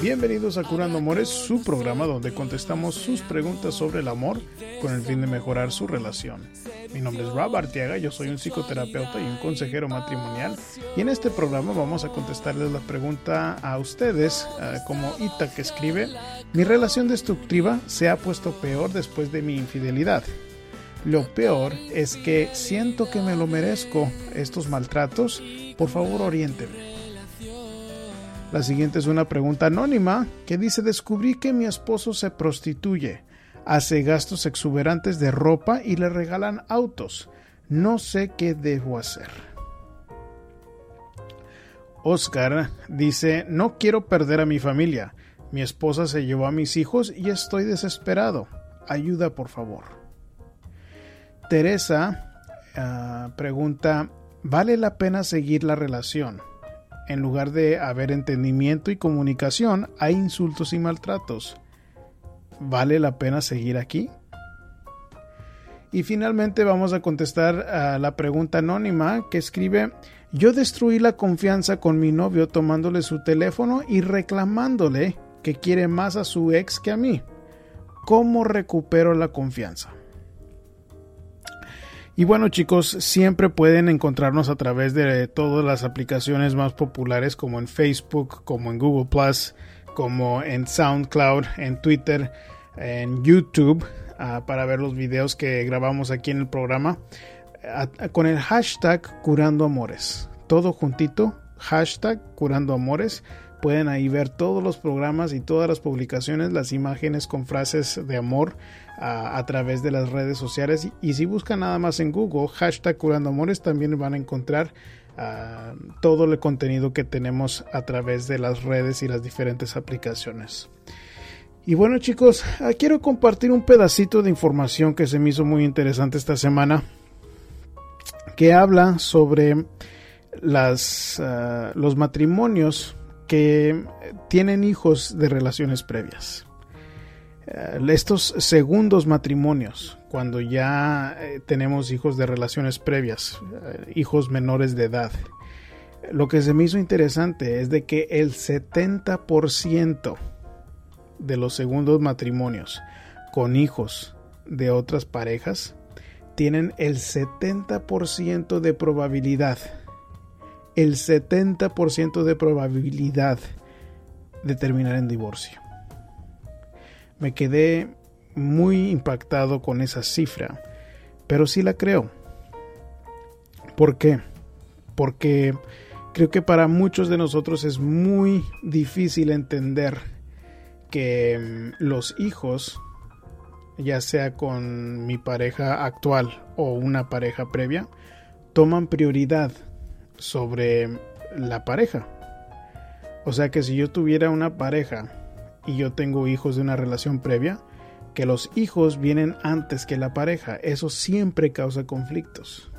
Bienvenidos a Curando Amores, su programa donde contestamos sus preguntas sobre el amor con el fin de mejorar su relación. Mi nombre es Rob Artiaga, yo soy un psicoterapeuta y un consejero matrimonial y en este programa vamos a contestarles la pregunta a ustedes, eh, como Ita que escribe, mi relación destructiva se ha puesto peor después de mi infidelidad. Lo peor es que siento que me lo merezco estos maltratos, por favor oriénteme. La siguiente es una pregunta anónima que dice descubrí que mi esposo se prostituye, hace gastos exuberantes de ropa y le regalan autos. No sé qué debo hacer. Oscar dice no quiero perder a mi familia. Mi esposa se llevó a mis hijos y estoy desesperado. Ayuda por favor. Teresa uh, pregunta ¿vale la pena seguir la relación? En lugar de haber entendimiento y comunicación, hay insultos y maltratos. ¿Vale la pena seguir aquí? Y finalmente vamos a contestar a la pregunta anónima que escribe, yo destruí la confianza con mi novio tomándole su teléfono y reclamándole que quiere más a su ex que a mí. ¿Cómo recupero la confianza? Y bueno chicos, siempre pueden encontrarnos a través de todas las aplicaciones más populares como en Facebook, como en Google como en SoundCloud, en Twitter, en YouTube, uh, para ver los videos que grabamos aquí en el programa, con el hashtag Curando Amores. Todo juntito, hashtag Curando Amores. Pueden ahí ver todos los programas y todas las publicaciones, las imágenes con frases de amor a, través de las redes sociales y, si buscan nada más en Google hashtag curando amores también van a encontrar ah, todo el contenido que tenemos a través de las redes y las diferentes aplicaciones. Y bueno chicos, ah, quiero compartir un pedacito de información que se me hizo muy interesante esta semana, que habla sobre las, ah, los matrimonios que tienen hijos de relaciones previas. Eh, estos segundos matrimonios, cuando ya eh, tenemos hijos de relaciones previas, eh, hijos menores de edad, lo que se me hizo interesante es de que el 70% de los segundos matrimonios con hijos de otras parejas tienen el 70% de probabilidad, el 70% de probabilidad de terminar en divorcio me quedé muy impactado con esa cifra, pero sí la creo. ¿Por qué? Porque creo que para muchos de nosotros es muy difícil entender que mm, los hijos, ya sea con mi pareja actual o una pareja previa, toman prioridad sobre la pareja. O sea que si yo tuviera una pareja y yo tengo hijos de una relación previa, que los hijos vienen antes que la pareja. Eso siempre causa conflictos.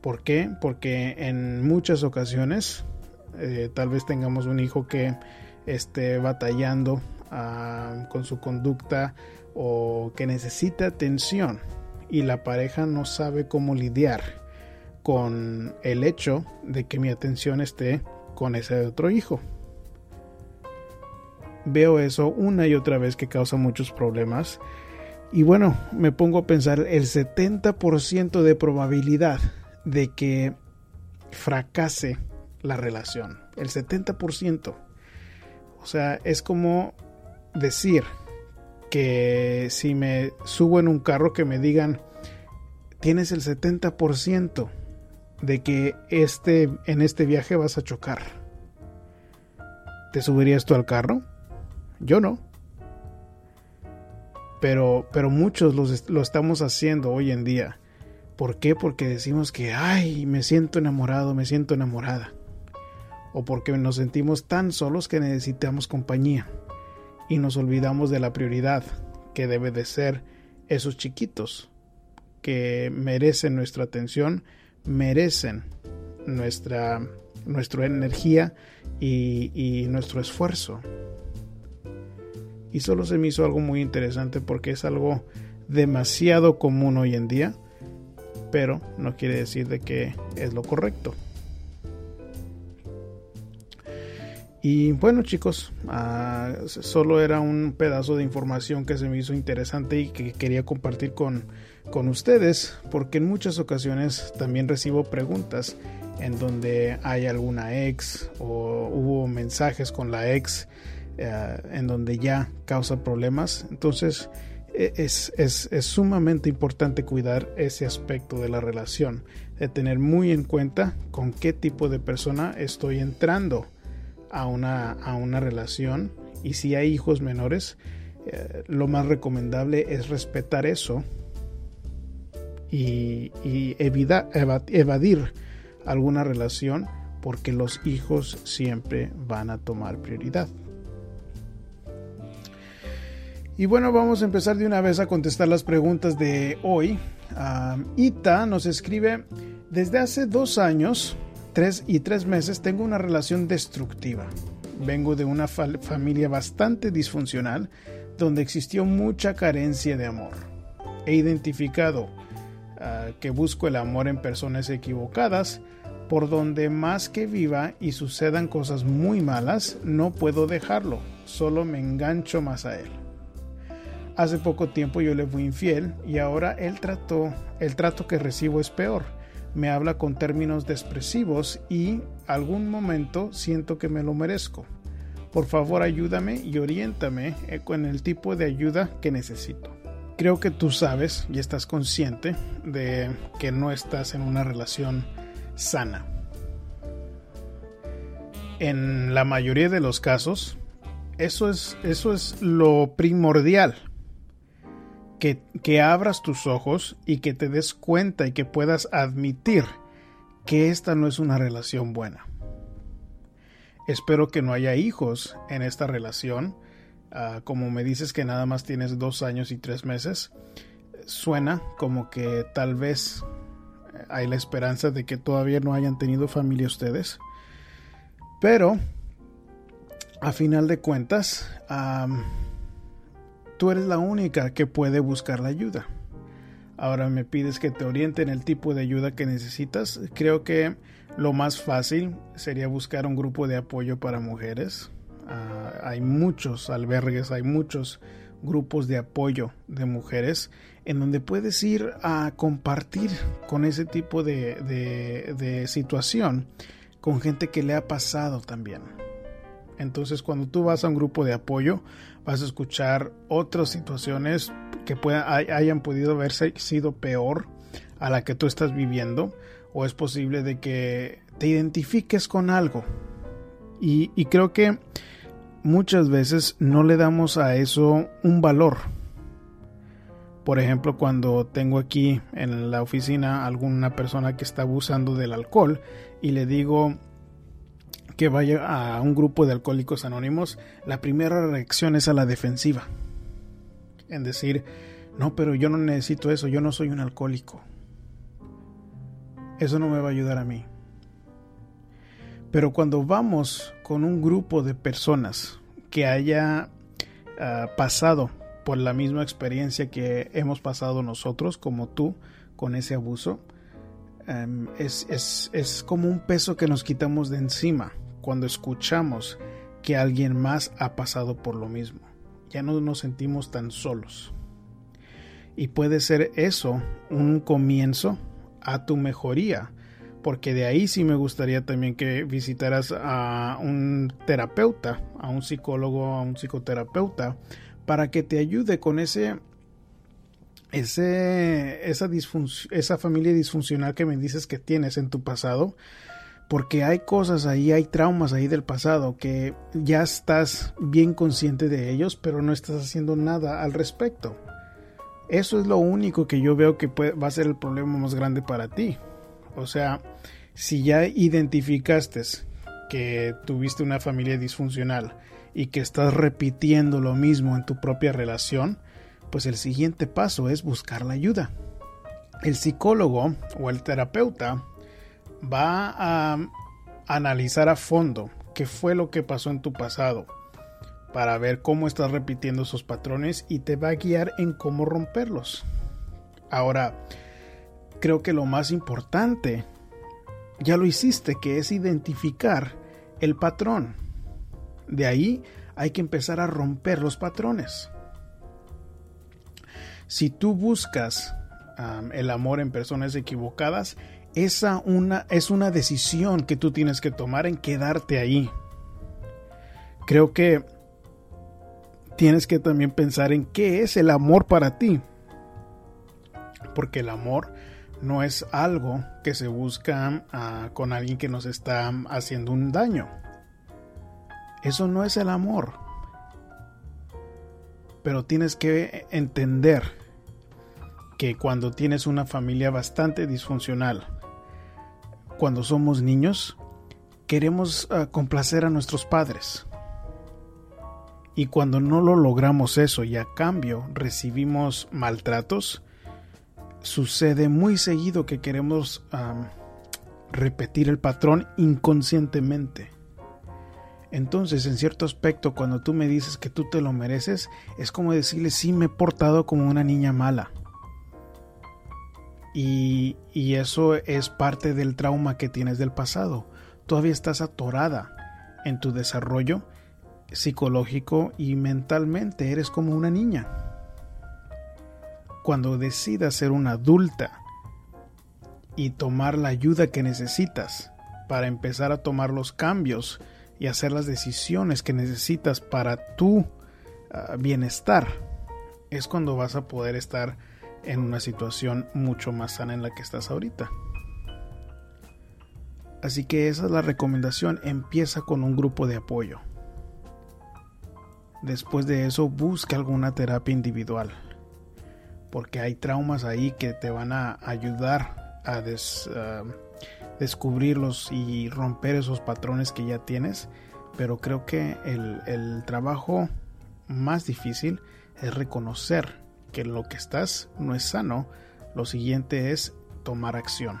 ¿Por qué? Porque en muchas ocasiones eh, tal vez tengamos un hijo que esté batallando ah, con su conducta o que necesita atención y la pareja no sabe cómo lidiar con el hecho de que mi atención esté con ese otro hijo veo eso una y otra vez que causa muchos problemas. Y bueno, me pongo a pensar el 70% de probabilidad de que fracase la relación. El 70%. O sea, es como decir que si me subo en un carro que me digan, tienes el 70% de que este, en este viaje vas a chocar. ¿Te subirías tú al carro? Yo no. Pero, pero muchos lo estamos haciendo hoy en día. ¿Por qué? Porque decimos que, ay, me siento enamorado, me siento enamorada. O porque nos sentimos tan solos que necesitamos compañía. Y nos olvidamos de la prioridad que debe de ser esos chiquitos. que merecen nuestra atención, merecen nuestra, nuestra energía y, y nuestro esfuerzo. Y solo se me hizo algo muy interesante porque es algo demasiado común hoy en día, pero no quiere decir de que es lo correcto. Y bueno chicos, uh, solo era un pedazo de información que se me hizo interesante y que quería compartir con, con ustedes, porque en muchas ocasiones también recibo preguntas en donde hay alguna ex o hubo mensajes con la ex uh, en donde ya causa problemas. Entonces e, es, es, es, sumamente importante cuidar ese aspecto de la relación, de tener muy en cuenta con qué tipo de persona estoy entrando a una, a una relación y si hay hijos menores, eh, lo más recomendable es respetar eso y, evadir alguna relación porque los hijos siempre van a tomar prioridad. Y bueno, vamos a empezar de una vez a contestar las preguntas de hoy. Ita nos escribe, desde hace dos años tres y tres meses tengo una relación destructiva. Vengo de una familia bastante disfuncional donde existió mucha carencia de amor. He identificado uh, que busco el amor en personas equivocadas, por donde más que viva y sucedan cosas muy malas, no puedo dejarlo, solo me engancho más a él. Hace poco tiempo yo le fui infiel y ahora él trató, el trato que recibo es peor me habla con términos expresivos y algún momento siento que me lo merezco. Por favor ayúdame y oriéntame eh, con el tipo de ayuda que necesito. Creo que tú sabes y estás consciente de que no estás en una relación sana. En la mayoría de los casos, eso es, eso es lo primordial que, abras tus ojos y que te des cuenta y que puedas admitir que esta no es una relación buena. Espero que no haya hijos en esta relación. Ah, como me dices que nada más tienes dos años y tres meses, suena como que tal vez hay la esperanza de que todavía no hayan tenido familia ustedes. Pero, a final de cuentas, tú eres la única que puede buscar la ayuda. Ahora me pides que te oriente en el tipo de ayuda que necesitas. Creo que lo más fácil sería buscar un grupo de apoyo para mujeres. Ah, hay muchos albergues, hay muchos grupos de apoyo de mujeres en donde puedes ir a compartir con ese tipo de, situación con gente que le ha pasado también. Entonces cuando tú vas a un grupo de apoyo, vas a escuchar otras situaciones que puedan, hayan podido haberse sido peor a la que tú estás viviendo o es posible de que te identifiques con algo y creo que muchas veces no le damos a eso un valor por ejemplo cuando tengo aquí en la oficina alguna persona que está abusando del alcohol y le digo que vaya a un grupo de alcohólicos anónimos, la primera reacción es a la defensiva. En decir, no, pero yo no necesito eso, yo no soy un alcohólico. Eso no me va a ayudar a mí. Pero cuando vamos con un grupo de personas que haya uh, pasado por la misma experiencia que hemos pasado nosotros, como tú, con ese abuso, um, es, es, es como un peso que nos quitamos de encima cuando escuchamos que alguien más ha pasado por lo mismo. Ya no nos sentimos tan solos. Y puede ser eso un comienzo a tu mejoría, porque de ahí sí me gustaría también que visitaras a un terapeuta, a un psicólogo, a un psicoterapeuta, para que te ayude con ese ese, esa, esa familia disfuncional que me dices que tienes en tu pasado, porque hay cosas ahí, hay traumas ahí del pasado que ya estás bien consciente de ellos, pero no estás haciendo nada al respecto. Eso es lo único que yo veo que va a ser el problema más grande para ti. O sea, si ya identificaste que tuviste una familia disfuncional y que estás repitiendo lo mismo en tu propia relación, pues el siguiente paso es buscar la ayuda. el psicólogo o el terapeuta va a analizar a fondo qué fue lo que pasó en tu pasado para ver cómo estás repitiendo esos patrones y te va a guiar en cómo romperlos. Ahora, creo que lo más importante ya lo hiciste, que es identificar el patrón. De ahí hay que empezar a romper los patrones. Si tú buscas el amor en personas equivocadas, esa una, es una decisión que tú tienes que tomar en quedarte ahí. Creo que tienes que también pensar en qué es el amor para ti. Porque el amor no es algo que se busca ah, con alguien que nos está haciendo un daño. Eso no es el amor. Pero tienes que entender que cuando tienes una familia bastante disfuncional, cuando somos niños, queremos ah, complacer a nuestros padres. Y cuando no lo logramos eso y a cambio recibimos maltratos, sucede muy seguido que queremos repetir el patrón inconscientemente. Entonces, en cierto aspecto, cuando tú me dices que tú te lo mereces, es como decirle, sí, me he portado como una niña mala. Y, y eso es parte del trauma que tienes del pasado. Todavía estás atorada en tu desarrollo psicológico y mentalmente. Eres como una niña cuando decidas ser una adulta y tomar la ayuda que necesitas para empezar a tomar los cambios y hacer las decisiones que necesitas para tu ah, bienestar, es cuando vas a poder estar en una situación mucho más sana en la que estás ahorita. Así que esa es la recomendación, empieza con un grupo de apoyo. Después de eso busca alguna terapia individual porque hay traumas ahí que te van a ayudar a descubrirlos y romper esos patrones que ya tienes. Pero creo que el, el trabajo más difícil es reconocer que lo que estás no es sano. Lo siguiente es tomar acción.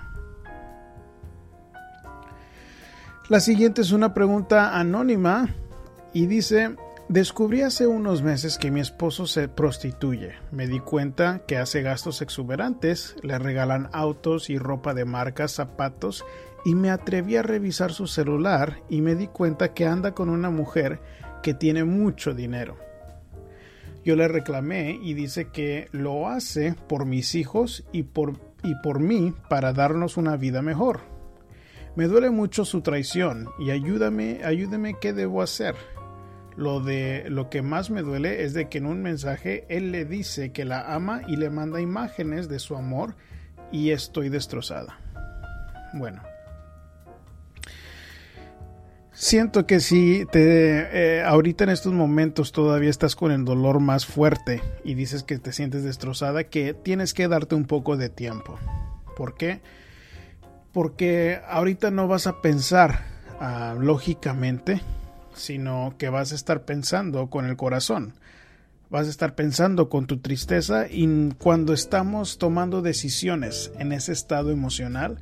La siguiente es una pregunta anónima y dice, Descubrí hace unos meses que mi esposo se prostituye. Me di cuenta que hace gastos exuberantes, le regalan autos y ropa de marca, zapatos, y me atreví a revisar su celular y me di cuenta que anda con una mujer que tiene mucho dinero. Yo le reclamé y dice que lo hace por mis hijos y por, y por mí para darnos una vida mejor. Me duele mucho su traición y ayúdame, ayúdeme qué debo hacer. Lo de lo que más me duele es de que en un mensaje él le dice que la ama y le manda imágenes de su amor y estoy destrozada. Bueno. Siento que si te eh, ahorita en estos momentos todavía estás con el dolor más fuerte y dices que te sientes destrozada, que tienes que darte un poco de tiempo. ¿Por qué? Porque ahorita no vas a pensar ah, lógicamente sino que vas a estar pensando con el corazón. Vas a estar pensando con tu tristeza y cuando estamos tomando decisiones en ese estado emocional,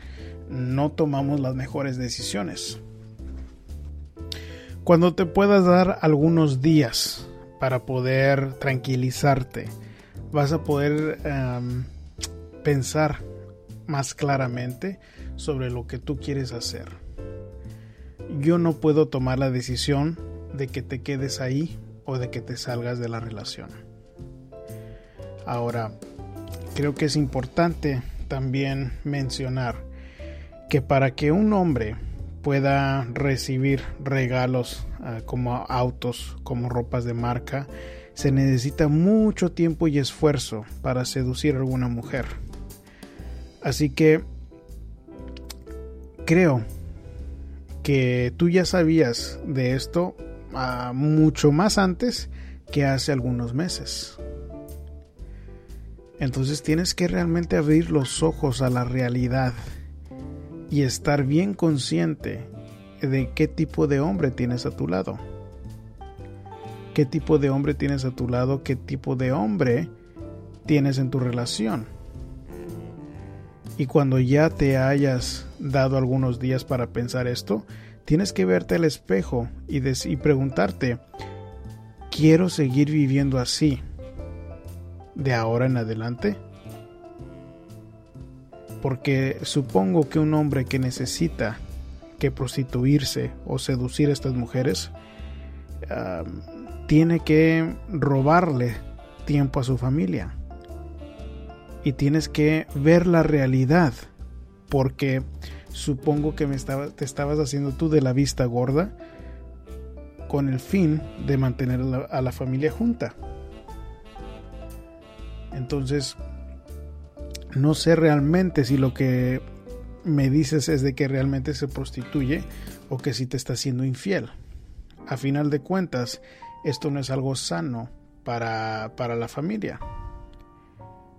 no tomamos las mejores decisiones. Cuando te puedas dar algunos días para poder tranquilizarte, vas a poder em, pensar más claramente sobre lo que tú quieres hacer yo no puedo tomar la decisión de que te quedes ahí o de que te salgas de la relación. Ahora, creo que es importante también mencionar que para que un hombre pueda recibir regalos ah, como autos, como ropas de marca, se necesita mucho tiempo y esfuerzo para seducir a alguna mujer. Así que creo que tú ya sabías de esto ah, mucho más antes que hace algunos meses. Entonces tienes que realmente abrir los ojos a la realidad y estar bien consciente de qué tipo de hombre tienes a tu lado. ¿Qué tipo de hombre tienes a tu lado? ¿Qué tipo de hombre tienes en tu relación? Y cuando ya te hayas dado algunos días para pensar esto, tienes que verte al espejo y, preguntarte, ¿quiero seguir viviendo así de ahora en adelante? Porque supongo que un hombre que necesita que prostituirse o seducir a estas mujeres tiene que robarle tiempo a su familia. Y tienes que ver la realidad. Porque supongo que me te estabas haciendo tú de la vista gorda con el fin de mantener a la familia junta. Entonces, no sé realmente si lo que me dices es de que realmente se prostituye o que si te está siendo infiel. A final de cuentas, esto no es algo sano para, para la familia.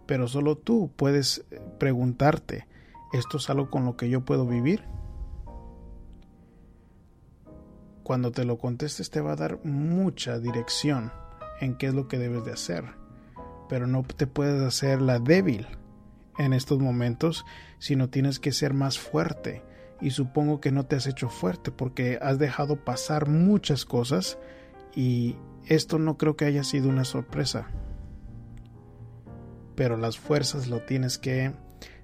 Pero solo tú puedes preguntarte, ¿esto es algo con lo que yo puedo vivir? Cuando te lo contestes te va a dar mucha dirección en qué es lo que debes de hacer, pero no te puedes hacer la débil en estos momentos, sino tienes que ser más fuerte. Y supongo que no te has hecho fuerte porque has dejado pasar muchas cosas y esto no creo que haya sido una sorpresa. Pero las fuerzas lo tienes que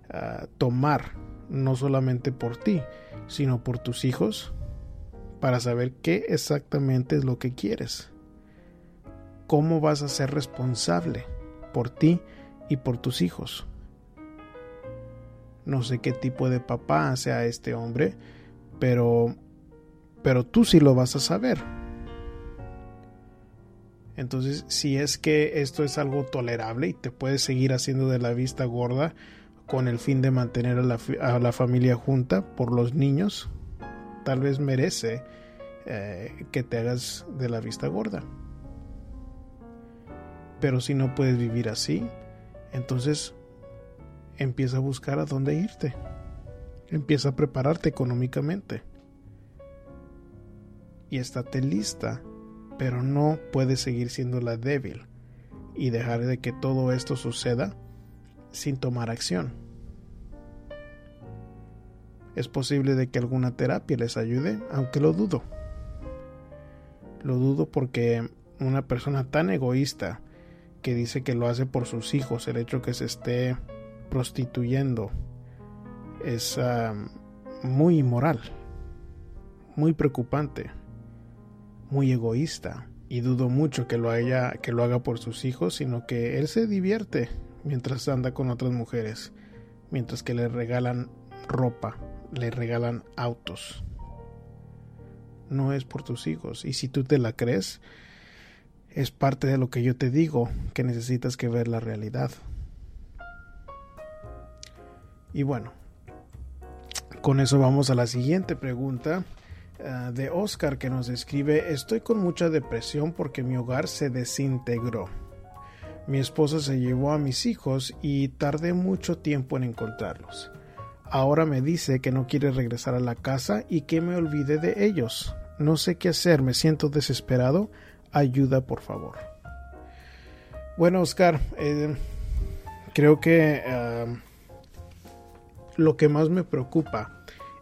ah, tomar, no solamente por ti, sino por tus hijos, para saber qué exactamente es lo que quieres. ¿Cómo vas a ser responsable por ti y por tus hijos? No sé qué tipo de papá sea este hombre, pero pero tú sí lo vas a saber entonces, si es que esto es algo tolerable y te puedes seguir haciendo de la vista gorda con el fin de mantener a la, familia junta por los niños, tal vez merece eh, que te hagas de la vista gorda. Pero si no puedes vivir así, entonces empieza a buscar a dónde irte. Empieza a prepararte económicamente. Y estate lista pero no puedes seguir siendo la débil y dejar de que todo esto suceda sin tomar acción. Es posible de que alguna terapia les ayude, aunque lo dudo. Lo dudo porque una persona tan egoísta que dice que lo hace por sus hijos, el hecho que se esté prostituyendo, es ah, muy inmoral, muy preocupante muy egoísta y dudo mucho que lo haya que lo haga por sus hijos, sino que él se divierte mientras anda con otras mujeres, mientras que le regalan ropa, le regalan autos. No es por tus hijos y si tú te la crees, es parte de lo que yo te digo, que necesitas que ver la realidad. Y bueno, con eso vamos a la siguiente pregunta Ah, de Oscar que nos escribe, estoy con mucha depresión porque mi hogar se desintegró. Mi esposa se llevó a mis hijos y tardé mucho tiempo en encontrarlos. Ahora me dice que no quiere regresar a la casa y que me olvide de ellos. No sé qué hacer, me siento desesperado. Ayuda, por favor. Bueno, Oscar, eh, creo que ah, lo que más me preocupa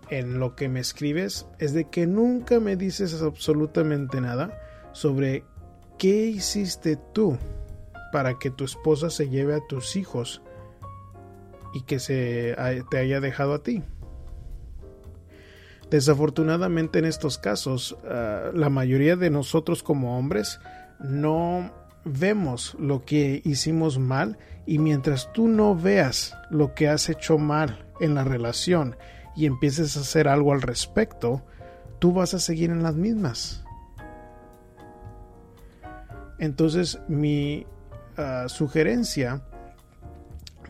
en lo que me escribes es de que nunca me dices absolutamente nada sobre qué hiciste tú para que tu esposa se lleve a tus hijos y que se te haya dejado a ti. Desafortunadamente en estos casos, ah, la mayoría de nosotros como hombres no vemos lo que hicimos mal y mientras tú no veas lo que has hecho mal en la relación y empieces a hacer algo al respecto, tú vas a seguir en las mismas. Entonces mi ah, sugerencia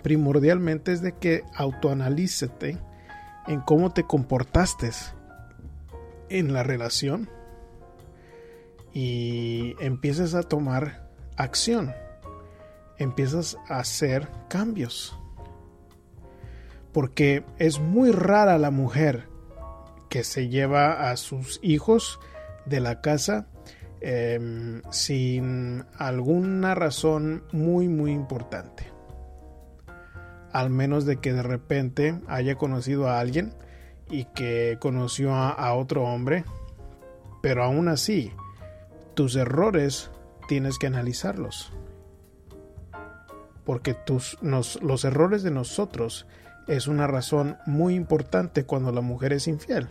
primordialmente es de que autoanalícete en cómo te comportaste en la relación y empieces a tomar acción, empiezas a hacer cambios porque es muy rara la mujer que se lleva a sus hijos de la casa em, sin alguna razón muy muy importante. al menos de que de repente haya conocido a alguien y que conoció a, otro hombre, pero aún así, tus errores tienes que analizarlos. Porque tus, los errores de nosotros es una razón muy importante cuando la mujer es infiel.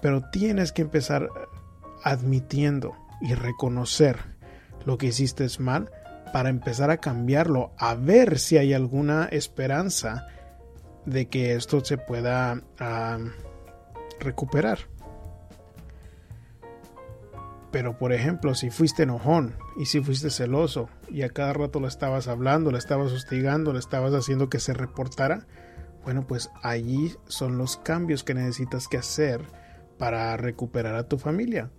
Pero tienes que empezar admitiendo y reconocer lo que hiciste es mal para empezar a cambiarlo, a ver si hay alguna esperanza de que esto se pueda recuperar. Pero por ejemplo, si fuiste enojón y si fuiste celoso y a cada rato le estabas hablando, le estabas hostigando, le estabas haciendo que se reportara, bueno, pues allí son los cambios que necesitas que hacer para recuperar a tu familia.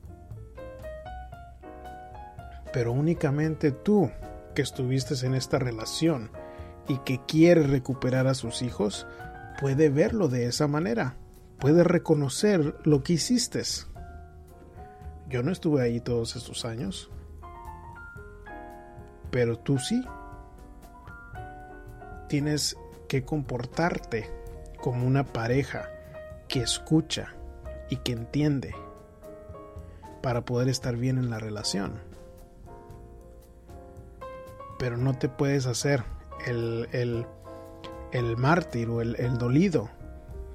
Pero únicamente tú que estuviste en esta relación y que quiere recuperar a sus hijos, puede verlo de esa manera, puede reconocer lo que hiciste. Yo no estuve ahí todos estos años, pero tú sí. Tienes que comportarte como una pareja que escucha y que entiende para poder estar bien en la relación. Pero no te puedes hacer el, el, el mártir o el, el dolido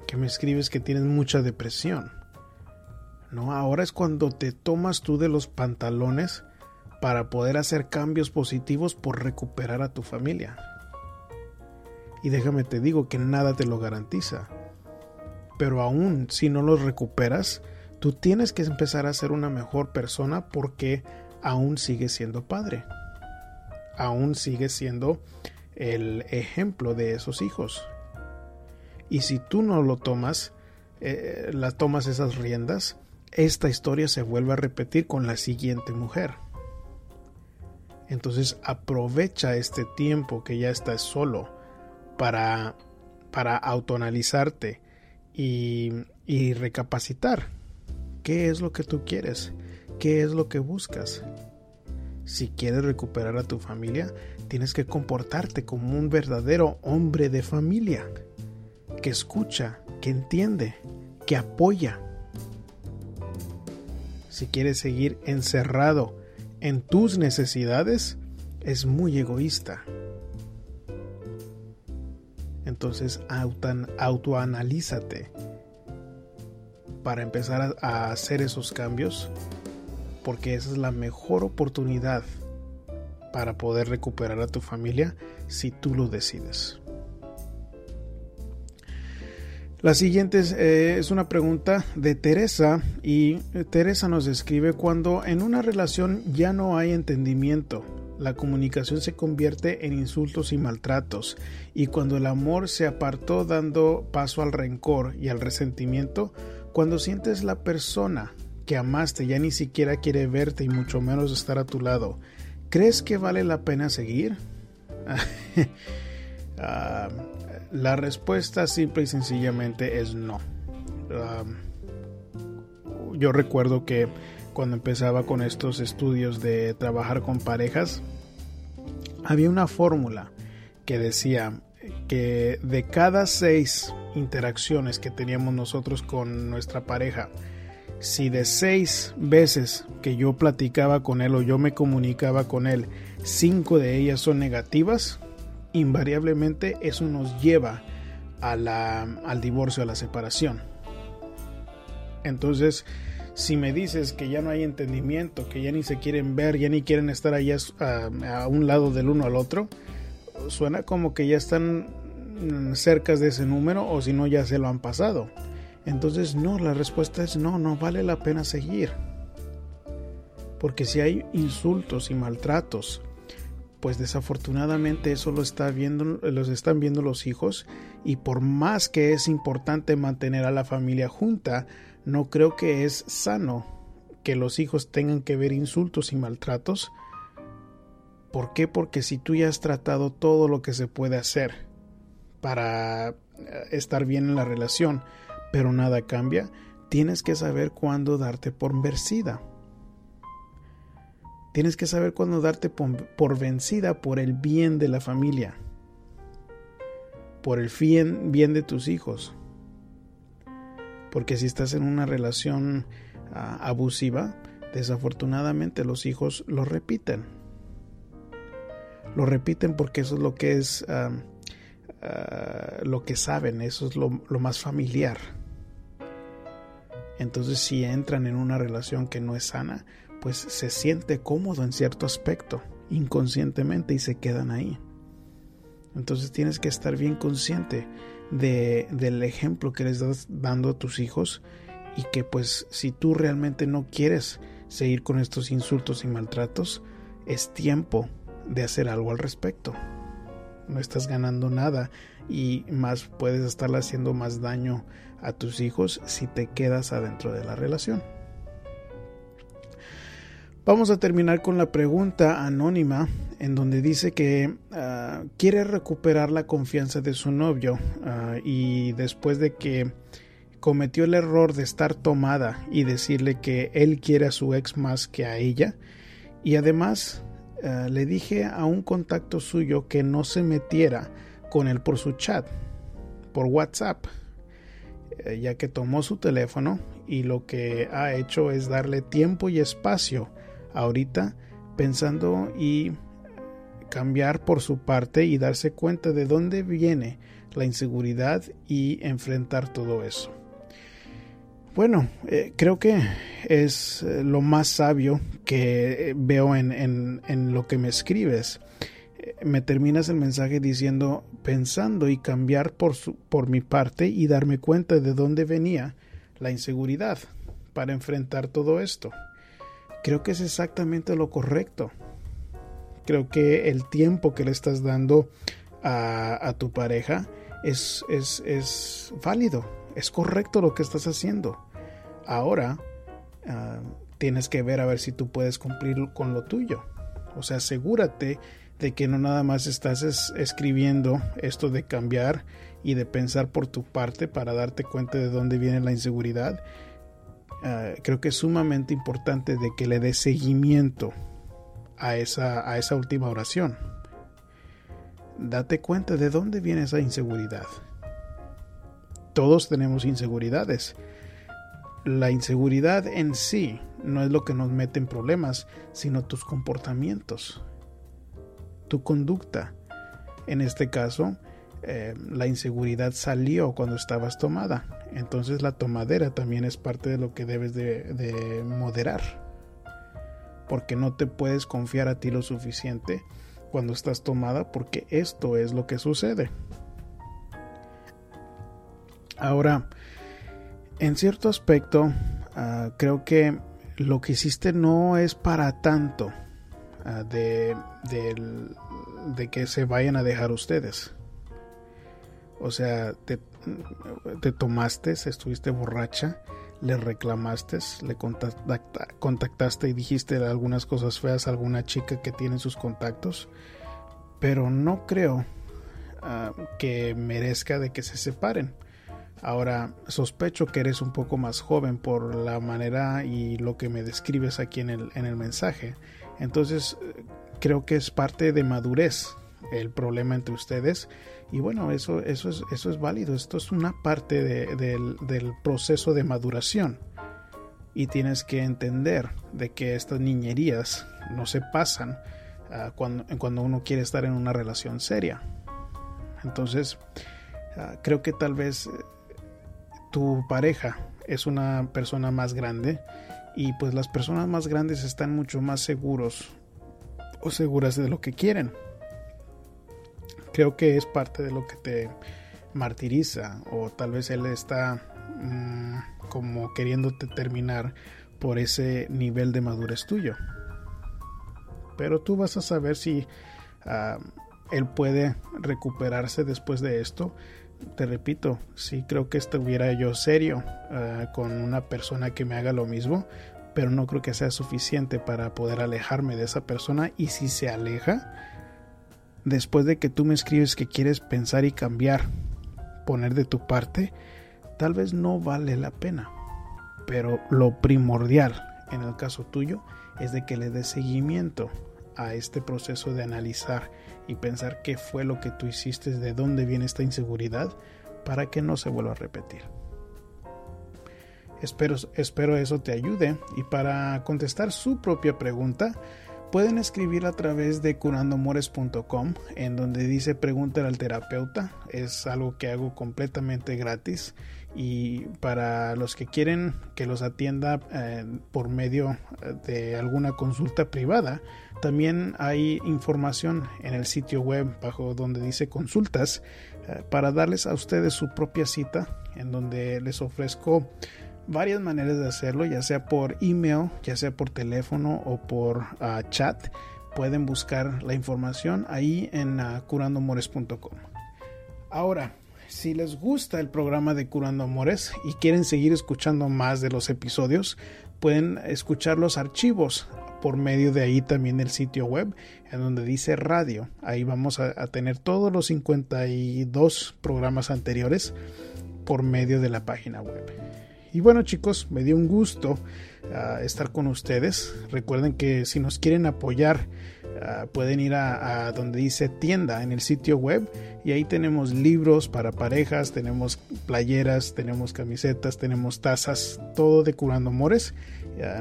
que me escribes que tienes mucha depresión. No, ahora es cuando te tomas tú de los pantalones para poder hacer cambios positivos por recuperar a tu familia. Y déjame te digo que nada te lo garantiza. Pero aún si no los recuperas, tú tienes que empezar a ser una mejor persona porque aún sigues siendo padre. Aún sigues siendo el ejemplo de esos hijos. Y si tú no lo tomas, eh, las tomas esas riendas, esta historia se vuelve a repetir con la siguiente mujer. Entonces aprovecha este tiempo que ya estás solo para, para autoanalizarte y, y recapacitar. ¿Qué es lo que tú quieres? ¿Qué es lo que buscas? Si quieres recuperar a tu familia, tienes que comportarte como un verdadero hombre de familia, que escucha, que entiende, que apoya. Si quieres seguir encerrado en tus necesidades, es muy egoísta. Entonces autoanalízate para empezar a, hacer esos cambios porque esa es la mejor oportunidad para poder recuperar a tu familia si tú lo decides. La siguiente es, eh, es, una pregunta de Teresa y eh, Teresa nos escribe cuando en una relación ya no hay entendimiento, la comunicación se convierte en insultos y maltratos y cuando el amor se apartó dando paso al rencor y al resentimiento, cuando sientes la persona que amaste ya ni siquiera quiere verte y mucho menos estar a tu lado, ¿crees que vale la pena seguir? Ah, la respuesta simple y sencillamente es no. yo recuerdo que cuando empezaba con estos estudios de trabajar con parejas, había una fórmula que decía que de cada seis interacciones que teníamos nosotros con nuestra pareja, si de seis veces que yo platicaba con él o yo me comunicaba con él, cinco de ellas son negativas, invariablemente eso nos lleva al divorcio, a la separación. Entonces, si me dices que ya no hay entendimiento, que ya ni se quieren ver, ya ni quieren estar allá a, a un lado del uno al otro, suena como que ya están cerca de ese número o si no ya se lo han pasado. Entonces no, la respuesta es no, no vale la pena seguir. Porque si hay insultos y maltratos, pues desafortunadamente eso lo está viendo, los están viendo los hijos y por más que es importante mantener a la familia junta, no creo que es sano que los hijos tengan que ver insultos y maltratos. ¿Por qué? Porque si tú ya has tratado todo lo que se puede hacer para eh, estar bien en la relación, pero nada cambia, tienes que saber cuándo darte por vencida. Tienes que saber cuándo darte por vencida por el bien de la familia, por el bien, de tus hijos. Porque si estás en una relación ah, abusiva, desafortunadamente los hijos lo repiten. Lo repiten porque eso es lo que es ah, ah, lo que saben, eso es lo más familiar. Entonces si entran en una relación que no es sana, pues se siente cómodo en cierto aspecto, inconscientemente, y se quedan ahí. Entonces tienes que estar bien consciente de, del ejemplo que les estás dando a tus hijos y que pues si tú realmente no quieres seguir con estos insultos y maltratos, es tiempo de hacer algo al respecto. No estás ganando nada y más puedes estarle haciendo más daño a tus hijos si te quedas adentro de la relación. Vamos a terminar con la pregunta anónima en donde dice que ah, quiere recuperar la confianza de su novio ah, y después de que cometió el error de estar tomada y decirle que él quiere a su ex más que a ella y además ah, le dije a un contacto suyo que no se metiera con él por su chat, por WhatsApp, eh, ya que tomó su teléfono y lo que ha hecho es darle tiempo y espacio ahorita pensando y cambiar por su parte y darse cuenta de dónde viene la inseguridad y enfrentar todo eso. Bueno, eh, creo que es eh, lo más sabio que veo en, en, lo que me escribes. Eh, me terminas el mensaje diciendo pensando y cambiar por, su, por mi parte y darme cuenta de dónde venía la inseguridad para enfrentar todo esto creo que es exactamente lo correcto. Creo que el tiempo que le estás dando a, tu pareja es, es, es, válido, es correcto lo que estás haciendo. Ahora ah, tienes que ver a ver si tú puedes cumplir con lo tuyo. O sea, asegúrate de que no nada más estás escribiendo esto de cambiar y de pensar por tu parte para darte cuenta de dónde viene la inseguridad, eh, creo que es sumamente importante de que le dé seguimiento a esa, a esa última oración. Date cuenta de dónde viene esa inseguridad. Todos tenemos inseguridades. La inseguridad en sí no es lo que nos mete en problemas, sino tus comportamientos, tu conducta. En este caso, eh, la inseguridad salió cuando estabas tomada. Entonces la tomadera también es parte de lo que debes de, moderar. Porque no te puedes confiar a ti lo suficiente cuando estás tomada porque esto es lo que sucede. Ahora, en cierto aspecto, ah, creo que lo que hiciste no es para tanto ah, de, de, que se vayan a dejar ustedes. O sea, te, te tomaste, estuviste borracha, le reclamaste, le contactaste y dijiste algunas cosas feas a alguna chica que tiene sus contactos, pero no creo ah, que merezca de que se separen. Ahora, sospecho que eres un poco más joven por la manera y lo que me describes aquí en el, en el mensaje. Entonces, creo que es parte de madurez el problema entre ustedes y bueno, eso, eso, es, eso es válido. Esto es una parte del, proceso de maduración. Y tienes que entender de que estas niñerías no se pasan uh, cuando, cuando uno quiere estar en una relación seria. Entonces, uh, creo que tal vez eh, tu pareja es una persona más grande y pues las personas más grandes están mucho más seguros o seguras de lo que quieren creo que es parte de lo que te martiriza o tal vez él está mm, como queriéndote terminar por ese nivel de madurez tuyo. Pero tú vas a saber si ah, él puede recuperarse después de esto. Te repito, si creo que estuviera yo serio ah, con una persona que me haga lo mismo, pero no creo que sea suficiente para poder alejarme de esa persona y si se aleja, después de que tú me escribes que quieres pensar y cambiar, poner de tu parte, tal vez no vale la pena. Pero lo primordial en el caso tuyo es de que le des seguimiento a este proceso de analizar y pensar qué fue lo que tú hiciste, de dónde viene esta inseguridad, para que no se vuelva a repetir. Espero, espero eso te ayude y para contestar su propia pregunta, pueden escribir a través de curandomores.com en donde dice pregunta al terapeuta. Es algo que hago completamente gratis y para los que quieren que los atienda eh, por medio de alguna consulta privada, también hay información en el sitio web bajo donde dice consultas eh, para darles a ustedes su propia cita en donde les ofrezco varias maneras de hacerlo, ya sea por email, ya sea por teléfono o por ah, chat. Pueden buscar la información ahí en uh. Ahora, si les gusta el programa de Curando Amores y quieren seguir escuchando más de los episodios, pueden escuchar los archivos por medio de ahí también el sitio web en donde dice radio. Ahí vamos a, a tener todos los 52 programas anteriores por medio de la página web. Y bueno chicos, me dio un gusto uh, estar con ustedes. Recuerden que si nos quieren apoyar, uh, pueden ir a, donde dice tienda en el sitio web y ahí tenemos libros para parejas, tenemos playeras, tenemos camisetas, tenemos tazas, todo de Curando Amores.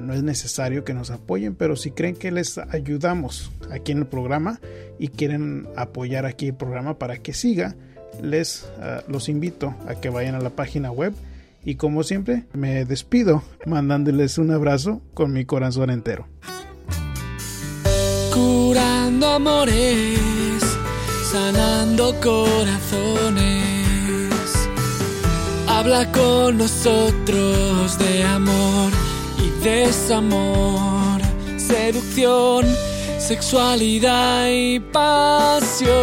No es necesario que nos apoyen, pero si creen que les ayudamos aquí en el programa y quieren apoyar aquí el programa para que siga, les los invito a que vayan a la página web y como siempre, me despido mandándoles un abrazo con mi corazón entero. Curando amores, sanando corazones. Habla con nosotros de amor y desamor, seducción, sexualidad y pasión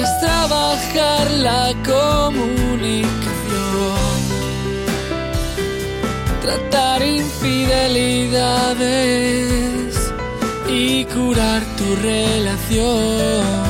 podrás trabajar la comunicación, tratar infidelidades y curar tu relación.